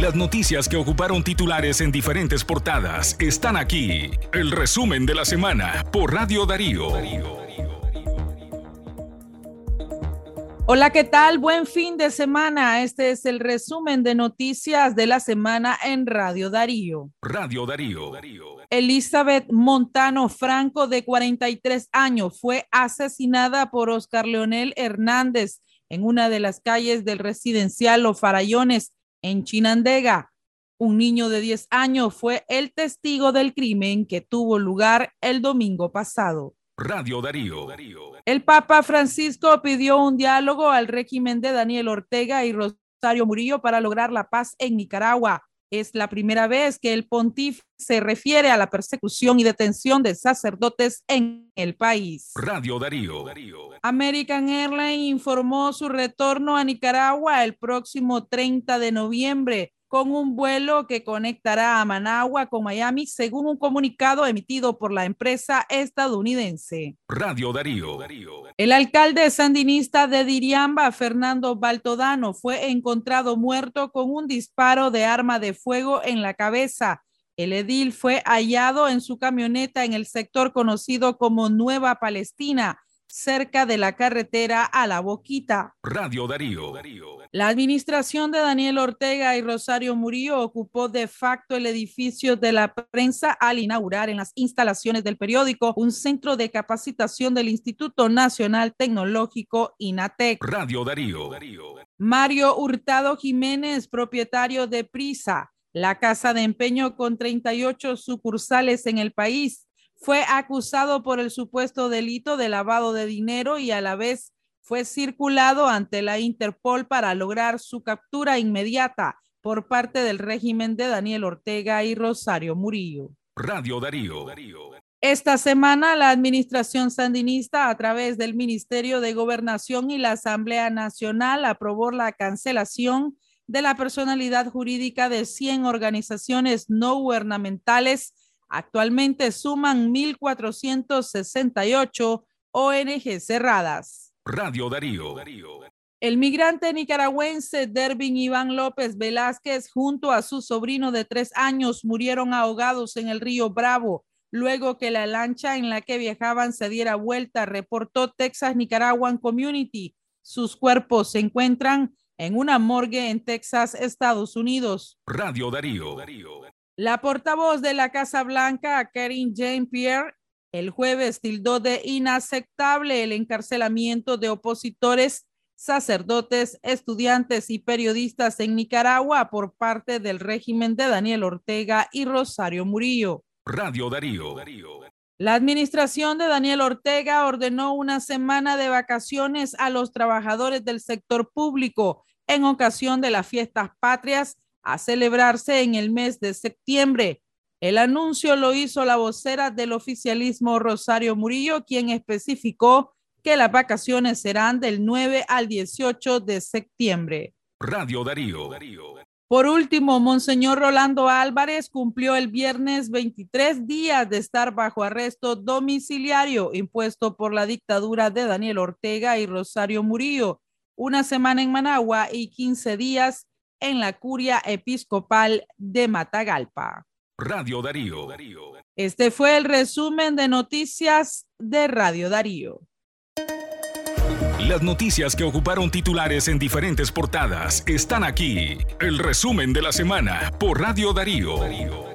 Las noticias que ocuparon titulares en diferentes portadas están aquí. El resumen de la semana por Radio Darío. Hola, ¿qué tal? Buen fin de semana. Este es el resumen de noticias de la semana en Radio Darío. Radio Darío. Elizabeth Montano Franco, de 43 años, fue asesinada por Oscar Leonel Hernández en una de las calles del residencial Los Farallones en Chinandega. Un niño de 10 años fue el testigo del crimen que tuvo lugar el domingo pasado. Radio Darío. El Papa Francisco pidió un diálogo al régimen de Daniel Ortega y Rosario Murillo para lograr la paz en Nicaragua. Es la primera vez que el pontífice se refiere a la persecución y detención de sacerdotes en el país. Radio Darío. American Airlines informó su retorno a Nicaragua el próximo 30 de noviembre con un vuelo que conectará a Managua con Miami, según un comunicado emitido por la empresa estadounidense. Radio Darío. El alcalde sandinista de Diriamba, Fernando Baltodano, fue encontrado muerto con un disparo de arma de fuego en la cabeza. El edil fue hallado en su camioneta en el sector conocido como Nueva Palestina, cerca de la carretera a La Boquita. Radio Darío. La administración de Daniel Ortega y Rosario Murillo ocupó de facto el edificio de la prensa al inaugurar en las instalaciones del periódico un centro de capacitación del Instituto Nacional Tecnológico INATEC. Radio Darío. Mario Hurtado Jiménez, propietario de Prisa, la casa de empeño con 38 sucursales en el país, fue acusado por el supuesto delito de lavado de dinero y a la vez fue circulado ante la Interpol para lograr su captura inmediata por parte del régimen de Daniel Ortega y Rosario Murillo. Radio Darío. Esta semana la administración sandinista a través del Ministerio de Gobernación y la Asamblea Nacional aprobó la cancelación de la personalidad jurídica de 100 organizaciones no gubernamentales. Actualmente suman 1.468 ONG cerradas. Radio Darío. El migrante nicaragüense Dervin Iván López Velázquez junto a su sobrino de tres años murieron ahogados en el río Bravo luego que la lancha en la que viajaban se diera vuelta, reportó Texas Nicaraguan Community. Sus cuerpos se encuentran en una morgue en Texas, Estados Unidos. Radio Darío. La portavoz de la Casa Blanca, Karen Jean Pierre, el jueves tildó de inaceptable el encarcelamiento de opositores, sacerdotes, estudiantes y periodistas en Nicaragua por parte del régimen de Daniel Ortega y Rosario Murillo. Radio Darío. La administración de Daniel Ortega ordenó una semana de vacaciones a los trabajadores del sector público en ocasión de las fiestas patrias a celebrarse en el mes de septiembre. El anuncio lo hizo la vocera del oficialismo Rosario Murillo, quien especificó que las vacaciones serán del 9 al 18 de septiembre. Radio Darío. Por último, Monseñor Rolando Álvarez cumplió el viernes 23 días de estar bajo arresto domiciliario impuesto por la dictadura de Daniel Ortega y Rosario Murillo, una semana en Managua y 15 días en la curia episcopal de Matagalpa. Radio Darío. Este fue el resumen de noticias de Radio Darío. Las noticias que ocuparon titulares en diferentes portadas están aquí. El resumen de la semana por Radio Darío.